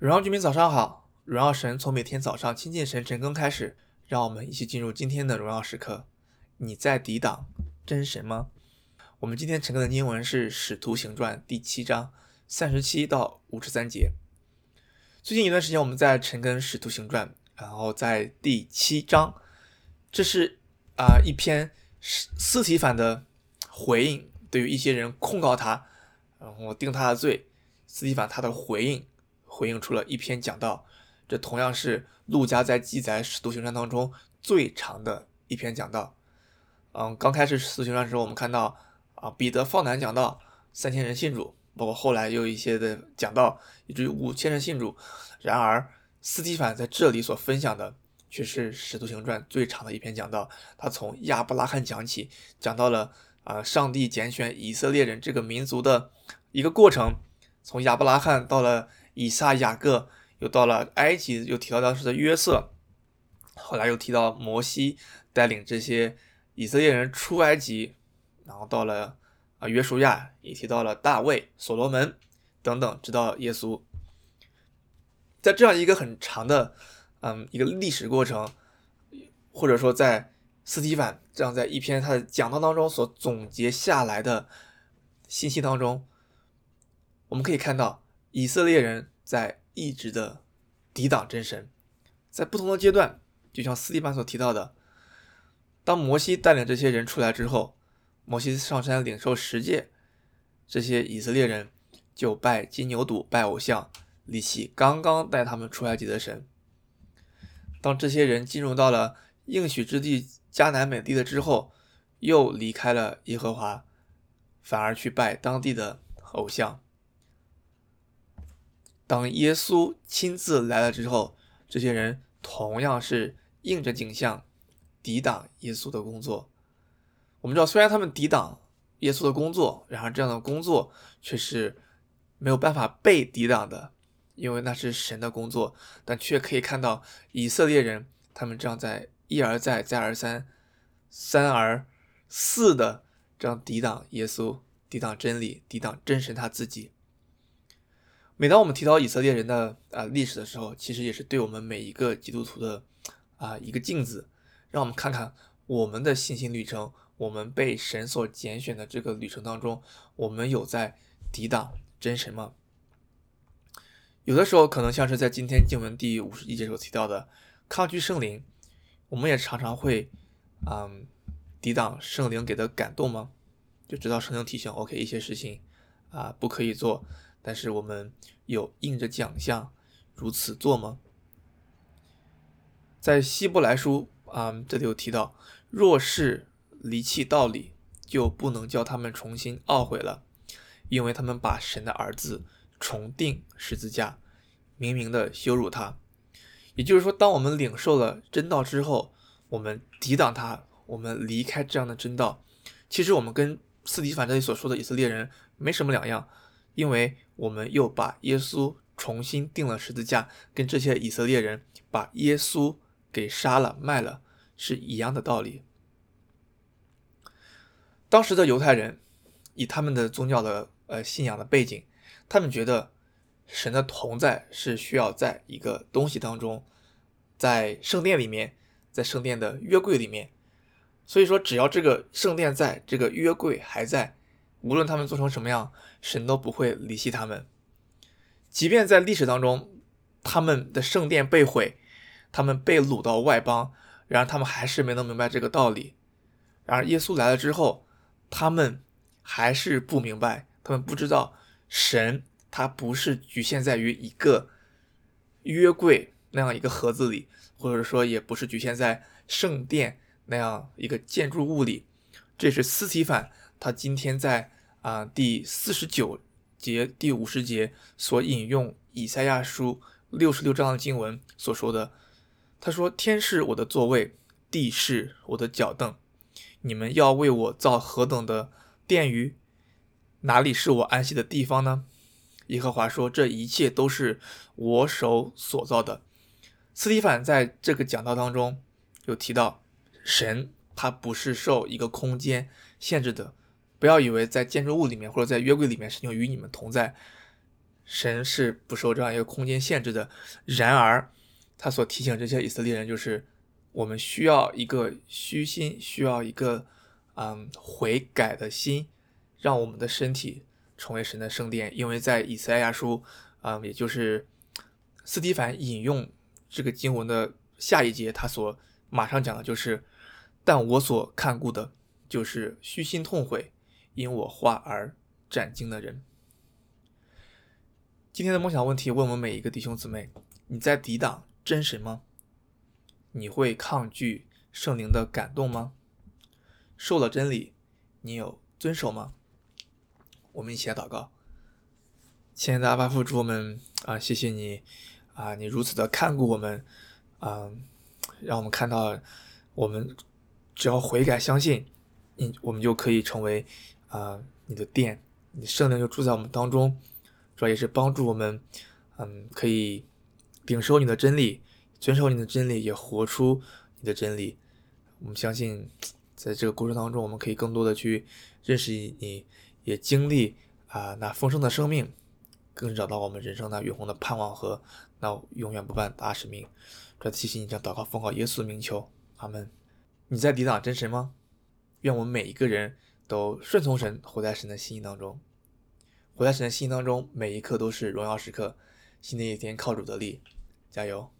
荣耀居民早上好，荣耀神从每天早上亲近神晨更开始，让我们一起进入今天的荣耀时刻。你在抵挡真神吗？我们今天晨更的经文是《使徒行传》第七章三十七到五十三节。最近一段时间我们在晨更《使徒行传》，然后在第七章，这是啊、一篇司提反的回应，对于一些人控告他，然后定他的罪，司提反他的回应。回应出了一篇讲道，这同样是陆家在记载《使徒行传》当中最长的一篇讲道。嗯，刚开始《使徒行传》的时候，我们看到啊，彼得放胆讲道，三千人信主，包括后来又一些的讲道，以至于五千人信主。然而，斯蒂凡在这里所分享的却是《使徒行传》最长的一篇讲道。他从亚伯拉罕讲起，讲到了啊，上帝拣选以色列人这个民族的一个过程，从亚伯拉罕到了。以撒、雅各，又到了埃及，又提到当时的约瑟，后来又提到摩西带领这些以色列人出埃及，然后到了啊约书亚，也提到了大卫、所罗门等等，直到耶稣。在这样一个很长的嗯一个历史过程，或者说在司提反这样在一篇他的讲道当中所总结下来的信息当中，我们可以看到。以色列人在一直的抵挡真神，在不同的阶段，就像斯蒂曼所提到的，当摩西带领这些人出来之后，摩西上山领受十诫，这些以色列人就拜金牛犊、拜偶像，离弃刚刚带他们出埃及的神。当这些人进入到了应许之地迦南美地了之后，又离开了耶和华，反而去拜当地的偶像。当耶稣亲自来了之后，这些人同样是应着景象，抵挡耶稣的工作。我们知道，虽然他们抵挡耶稣的工作，然而这样的工作却是没有办法被抵挡的，因为那是神的工作。但却可以看到以色列人，他们这样在一而再、再而三、三而四的这样抵挡耶稣、抵挡真理、抵挡真神他自己。每当我们提到以色列人的啊历史的时候，其实也是对我们每一个基督徒的啊一个镜子，让我们看看我们的信心旅程，我们被神所拣选的这个旅程当中，我们有在抵挡真神吗？有的时候可能像是在今天经文第五十一节所提到的抗拒圣灵，我们也常常会嗯抵挡圣灵给的感动吗？就知道圣灵提醒 OK 一些事情啊不可以做。但是我们有应着讲项如此做吗？在希伯来书啊、这里有提到，若是离弃道理，就不能叫他们重新懊悔了，因为他们把神的儿子重定十字架，明明的羞辱他。也就是说，当我们领受了真道之后，我们抵挡他，我们离开这样的真道，其实我们跟斯提反这里所说的以色列人没什么两样。因为我们又把耶稣重新钉了十字架，跟这些以色列人把耶稣给杀了卖了是一样的道理。当时的犹太人以他们的宗教的呃信仰的背景，他们觉得神的同在是需要在一个东西当中，在圣殿里面，在圣殿的约柜里面。所以说，只要这个圣殿在，这个约柜还在。无论他们做成什么样，神都不会离弃他们。即便在历史当中，他们的圣殿被毁，他们被掳到外邦，然而他们还是没能明白这个道理。然而耶稣来了之后，他们还是不明白，他们不知道神他不是局限在于一个约柜那样一个盒子里，或者说也不是局限在圣殿那样一个建筑物里。这是司提反。他今天在啊第四十九节、第五十节所引用以赛亚书六十六章的经文所说的，他说：“天是我的座位，地是我的脚凳，你们要为我造何等的殿宇？哪里是我安息的地方呢？”耶和华说：“这一切都是我手所造的。”斯蒂凡在这个讲道当中有提到，神他不是受一个空间限制的。不要以为在建筑物里面或者在约柜里面，神就与你们同在。神是不受这样一个空间限制的。然而，他所提醒这些以色列人，就是我们需要一个虚心，需要一个嗯悔改的心，让我们的身体成为神的圣殿。因为在以赛亚书，嗯，也就是斯蒂凡引用这个经文的下一节，他所马上讲的就是：“但我所看顾的，就是虚心痛悔，因我话而战兢的人。”今天的梦想问题问我们每一个弟兄姊妹：你在抵挡真神吗？你会抗拒圣灵的感动吗？受了真理，你有遵守吗？我们一起来祷告。亲爱的阿爸父，主我们啊，谢谢你啊，你如此的看顾我们啊，让我们看到我们只要悔改相信，你我们就可以成为啊你的殿，你圣灵就住在我们当中。主要也是帮助我们，嗯，可以领受你的真理，遵守你的真理，也活出你的真理。我们相信，在这个过程当中，我们可以更多的去认识你，也经历啊那丰盛的生命，更找到我们人生那永恒的盼望和那永远不败的大使命。这提醒你，将祷告奉告耶稣的名求，阿门。你在抵挡真神吗？愿我们每一个人都顺从神，活在神的心意当中。活在神的心意当中，每一刻都是荣耀时刻。新的一天靠主得力，加油！